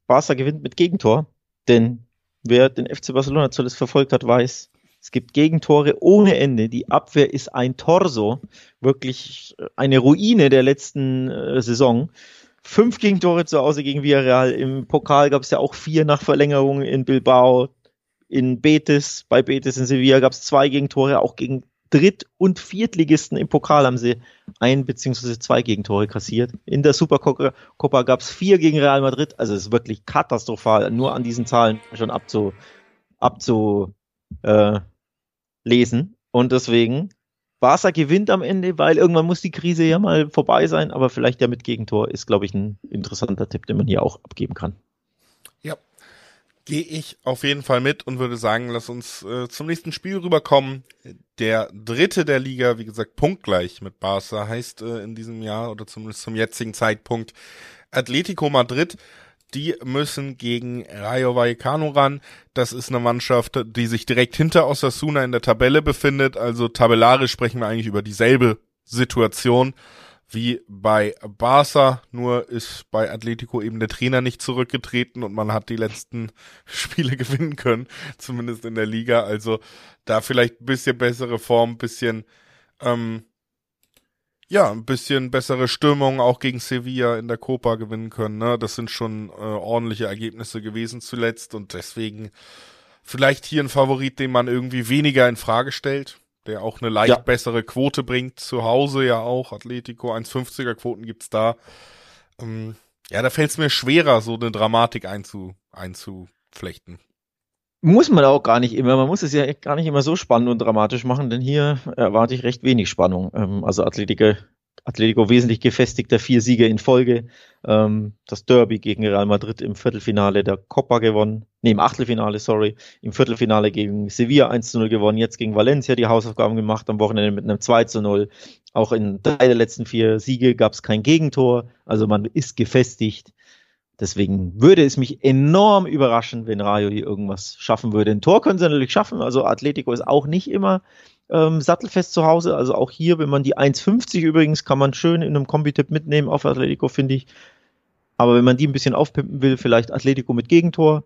Barca gewinnt mit Gegentor. Denn wer den FC Barcelona zuletzt verfolgt hat, weiß, es gibt Gegentore ohne Ende. Die Abwehr ist ein Torso. Wirklich eine Ruine der letzten äh, Saison. Fünf Gegentore zu Hause gegen Villarreal. Im Pokal gab es ja auch vier nach Verlängerung in Bilbao. In Betis, bei Betis in Sevilla gab es zwei Gegentore, auch gegen Dritt- und Viertligisten im Pokal haben sie ein beziehungsweise zwei Gegentore kassiert. In der Supercopa gab es vier gegen Real Madrid. Also es ist wirklich katastrophal, nur an diesen Zahlen schon abzu, abzu äh, lesen. Und deswegen, Barca gewinnt am Ende, weil irgendwann muss die Krise ja mal vorbei sein, aber vielleicht ja mit Gegentor ist, glaube ich, ein interessanter Tipp, den man hier auch abgeben kann. Gehe ich auf jeden Fall mit und würde sagen, lass uns äh, zum nächsten Spiel rüberkommen. Der dritte der Liga, wie gesagt, punktgleich mit Barca, heißt äh, in diesem Jahr oder zumindest zum jetzigen Zeitpunkt Atletico Madrid. Die müssen gegen Rayo Vallecano ran. Das ist eine Mannschaft, die sich direkt hinter Osasuna in der Tabelle befindet. Also tabellarisch sprechen wir eigentlich über dieselbe Situation wie bei Barca, nur ist bei Atletico eben der Trainer nicht zurückgetreten und man hat die letzten Spiele gewinnen können, zumindest in der Liga. Also da vielleicht ein bisschen bessere Form, ein bisschen, ähm, ja, ein bisschen bessere Stimmung auch gegen Sevilla in der Copa gewinnen können. Ne? Das sind schon äh, ordentliche Ergebnisse gewesen zuletzt und deswegen vielleicht hier ein Favorit, den man irgendwie weniger in Frage stellt der auch eine leicht ja. bessere Quote bringt. Zu Hause ja auch. Atletico 1,50er Quoten gibt's da. Ähm, ja, da fällt es mir schwerer, so eine Dramatik einzu, einzuflechten. Muss man auch gar nicht immer. Man muss es ja gar nicht immer so spannend und dramatisch machen, denn hier erwarte ich recht wenig Spannung. Ähm, also Atletico Atletico wesentlich gefestigter, vier Siege in Folge. Ähm, das Derby gegen Real Madrid im Viertelfinale der Copa gewonnen. Nee, im Achtelfinale, sorry. Im Viertelfinale gegen Sevilla 1 zu 0 gewonnen. Jetzt gegen Valencia die Hausaufgaben gemacht. Am Wochenende mit einem 2 zu 0. Auch in drei der letzten vier Siege gab es kein Gegentor. Also man ist gefestigt. Deswegen würde es mich enorm überraschen, wenn Rayo hier irgendwas schaffen würde. Ein Tor können sie natürlich schaffen. Also Atletico ist auch nicht immer ähm, sattelfest zu Hause. Also auch hier, wenn man die 1,50 übrigens, kann man schön in einem Kombi-Tipp mitnehmen auf Atletico, finde ich. Aber wenn man die ein bisschen aufpimpen will, vielleicht Atletico mit Gegentor,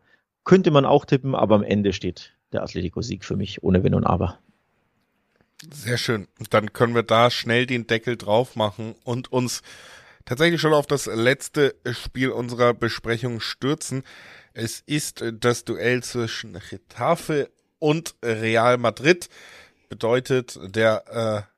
könnte man auch tippen, aber am Ende steht der Atletico-Sieg für mich ohne Wenn und Aber. Sehr schön. Dann können wir da schnell den Deckel drauf machen und uns tatsächlich schon auf das letzte Spiel unserer Besprechung stürzen. Es ist das Duell zwischen Getafe und Real Madrid bedeutet, der äh,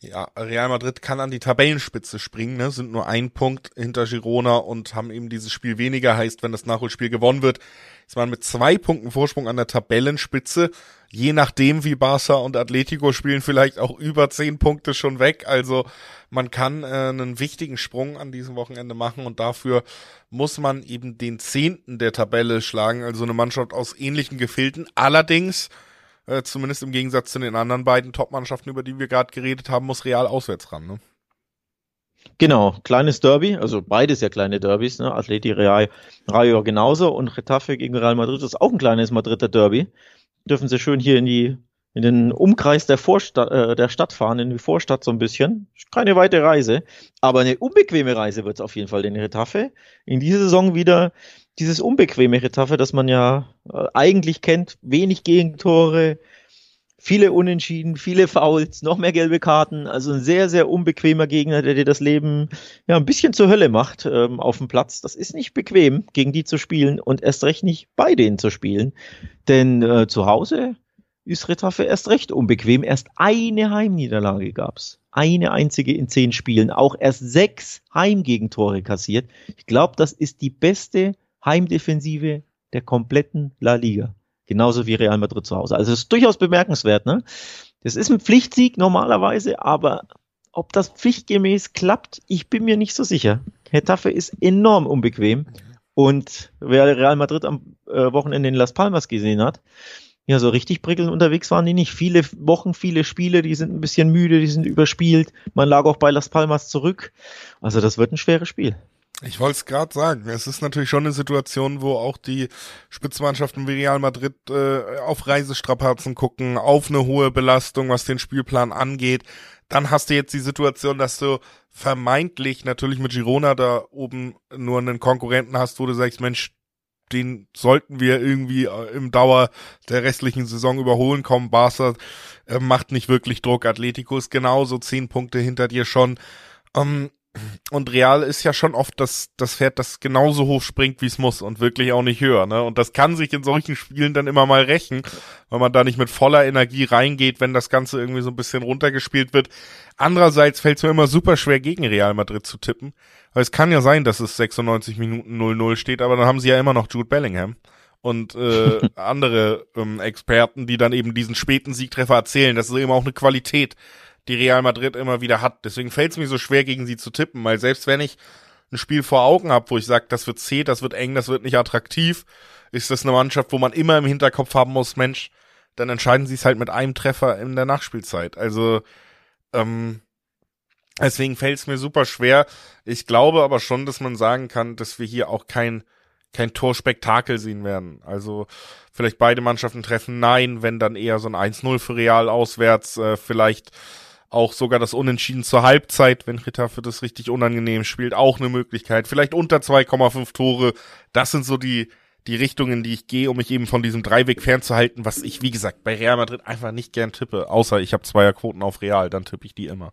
ja, Real Madrid kann an die Tabellenspitze springen, ne? sind nur ein Punkt hinter Girona und haben eben dieses Spiel weniger. Heißt, wenn das Nachholspiel gewonnen wird, ist man mit zwei Punkten Vorsprung an der Tabellenspitze. Je nachdem, wie Barca und Atletico spielen, vielleicht auch über zehn Punkte schon weg. Also man kann äh, einen wichtigen Sprung an diesem Wochenende machen und dafür muss man eben den Zehnten der Tabelle schlagen. Also eine Mannschaft aus ähnlichen Gefilden. Allerdings Äh, zumindest im Gegensatz zu den anderen beiden Top-Mannschaften, über die wir gerade geredet haben, muss Real auswärts ran. Ne? Genau, kleines Derby, also beides ja kleine Derbys, ne? Atleti Real Rayo genauso und Retafe gegen Real Madrid ist auch ein kleines Madrider Derby. Dürfen sie schön hier in die in den Umkreis der Vorstadt äh, der Stadt fahren, in die Vorstadt so ein bisschen. Keine weite Reise, aber eine unbequeme Reise wird es auf jeden Fall den Retafe. In dieser Saison wieder dieses unbequeme Retafe, das man ja äh, eigentlich kennt, wenig Gegentore, viele Unentschieden, viele Fouls, noch mehr gelbe Karten. Also ein sehr, sehr unbequemer Gegner, der dir das Leben ja ein bisschen zur Hölle macht ähm, auf dem Platz. Das ist nicht bequem, gegen die zu spielen und erst recht nicht bei denen zu spielen. Denn äh, zu Hause ist Retafe erst recht unbequem. Erst eine Heimniederlage gab's. Eine einzige in zehn Spielen. Auch erst sechs Heimgegentore kassiert. Ich glaube, das ist die beste Heimdefensive der kompletten La Liga. Genauso wie Real Madrid zu Hause. Also es ist durchaus bemerkenswert. Ne? Das ist ein Pflichtsieg normalerweise, aber ob das pflichtgemäß klappt, ich bin mir nicht so sicher. Getafe ist enorm unbequem. Und wer Real Madrid am äh, Wochenende in Las Palmas gesehen hat, ja, so richtig prickelnd unterwegs waren die nicht. Viele Wochen, viele Spiele, die sind ein bisschen müde, die sind überspielt. Man lag auch bei Las Palmas zurück. Also das wird ein schweres Spiel. Ich wollte es gerade sagen. Es ist natürlich schon eine Situation, wo auch die Spitzmannschaften wie Real Madrid äh, auf Reisestrapazen gucken, auf eine hohe Belastung, was den Spielplan angeht. Dann hast du jetzt die Situation, dass du vermeintlich natürlich mit Girona da oben nur einen Konkurrenten hast, wo du sagst, Mensch, den sollten wir irgendwie äh, im Dauer der restlichen Saison überholen kommen. Barca äh, macht nicht wirklich Druck. Atletico ist genauso zehn Punkte hinter dir schon. Ähm, und Real ist ja schon oft das, das Pferd, das genauso hoch springt, wie es muss und wirklich auch nicht höher. Ne? Und das kann sich in solchen Spielen dann immer mal rächen, weil man da nicht mit voller Energie reingeht, wenn das Ganze irgendwie so ein bisschen runtergespielt wird. Andererseits fällt es mir immer super schwer, gegen Real Madrid zu tippen. Weil es kann ja sein, dass es 96 Minuten 0-0 steht, aber dann haben sie ja immer noch Jude Bellingham und äh, andere ähm, Experten, die dann eben diesen späten Siegtreffer erzählen. Das ist eben auch eine Qualität die Real Madrid immer wieder hat. Deswegen fällt es mir so schwer, gegen sie zu tippen, weil selbst wenn ich ein Spiel vor Augen habe, wo ich sage, das wird zäh, das wird eng, das wird nicht attraktiv, ist das eine Mannschaft, wo man immer im Hinterkopf haben muss, Mensch, dann entscheiden sie es halt mit einem Treffer in der Nachspielzeit. Also ähm, deswegen fällt es mir super schwer. Ich glaube aber schon, dass man sagen kann, dass wir hier auch kein kein Torspektakel sehen werden. Also vielleicht beide Mannschaften treffen nein, wenn dann eher so ein 1-0 für Real auswärts, äh, vielleicht auch sogar das Unentschieden zur Halbzeit, wenn für das richtig unangenehm spielt, auch eine Möglichkeit. Vielleicht unter 2,5 Tore. Das sind so die, die Richtungen, die ich gehe, um mich eben von diesem Dreiweg fernzuhalten, was ich, wie gesagt, bei Real Madrid einfach nicht gern tippe. Außer ich habe Zweierquoten auf Real, dann tippe ich die immer.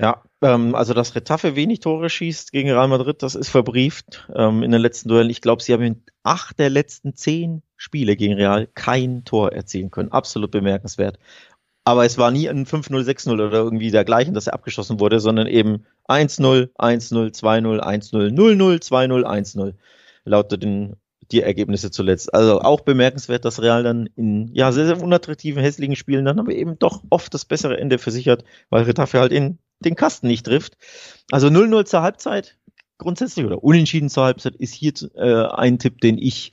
Ja, ähm, also dass Retafe wenig Tore schießt gegen Real Madrid, das ist verbrieft ähm, in den letzten Duellen. Ich glaube, sie haben in acht der letzten zehn Spiele gegen Real kein Tor erzielen können. Absolut bemerkenswert. Aber es war nie ein 5-0, 6-0 oder irgendwie dergleichen, dass er abgeschossen wurde, sondern eben 1-0, 1-0, 2-0, 1-0, 0-0, 2-0, 1-0. Lauteten die Ergebnisse zuletzt. Also auch bemerkenswert, dass Real dann in ja sehr, sehr unattraktiven, hässlichen Spielen dann aber eben doch oft das bessere Ende versichert, weil Retafe halt in den Kasten nicht trifft. Also 0-0 zur Halbzeit grundsätzlich oder unentschieden zur Halbzeit ist hier äh, ein Tipp, den ich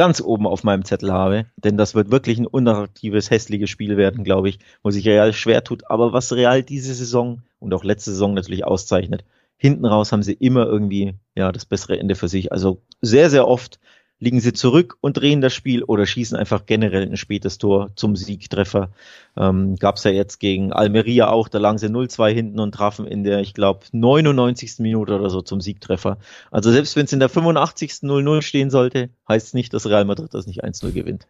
ganz oben auf meinem Zettel habe, denn das wird wirklich ein unattraktives, hässliches Spiel werden, glaube ich, wo sich Real schwer tut. Aber was Real diese Saison und auch letzte Saison natürlich auszeichnet, hinten raus haben sie immer irgendwie ja das bessere Ende für sich. Also sehr, sehr oft liegen sie zurück und drehen das Spiel oder schießen einfach generell ein spätes Tor zum Siegtreffer. Ähm, Gab es ja jetzt gegen Almeria auch, da lagen sie 0-2 hinten und trafen in der, ich glaube, 99. Minute oder so zum Siegtreffer. Also selbst wenn es in der 85. 0-0 stehen sollte, heißt es nicht, dass Real Madrid das nicht 1-0 gewinnt.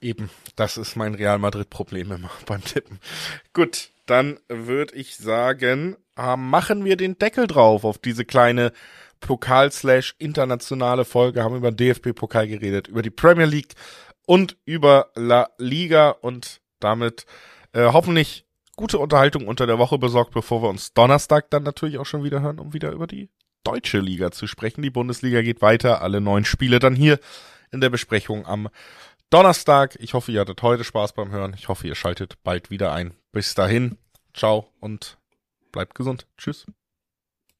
Eben, das ist mein Real Madrid-Problem immer beim Tippen. Gut, dann würde ich sagen, äh, machen wir den Deckel drauf auf diese kleine Pokal slash internationale Folge, haben über den DFB-Pokal geredet, über die Premier League und über La Liga und damit äh, hoffentlich gute Unterhaltung unter der Woche besorgt, bevor wir uns Donnerstag dann natürlich auch schon wieder hören, um wieder über die deutsche Liga zu sprechen. Die Bundesliga geht weiter, alle neun Spiele dann hier in der Besprechung am Donnerstag. Ich hoffe, ihr hattet heute Spaß beim Hören. Ich hoffe, ihr schaltet bald wieder ein. Bis dahin, ciao und bleibt gesund. Tschüss.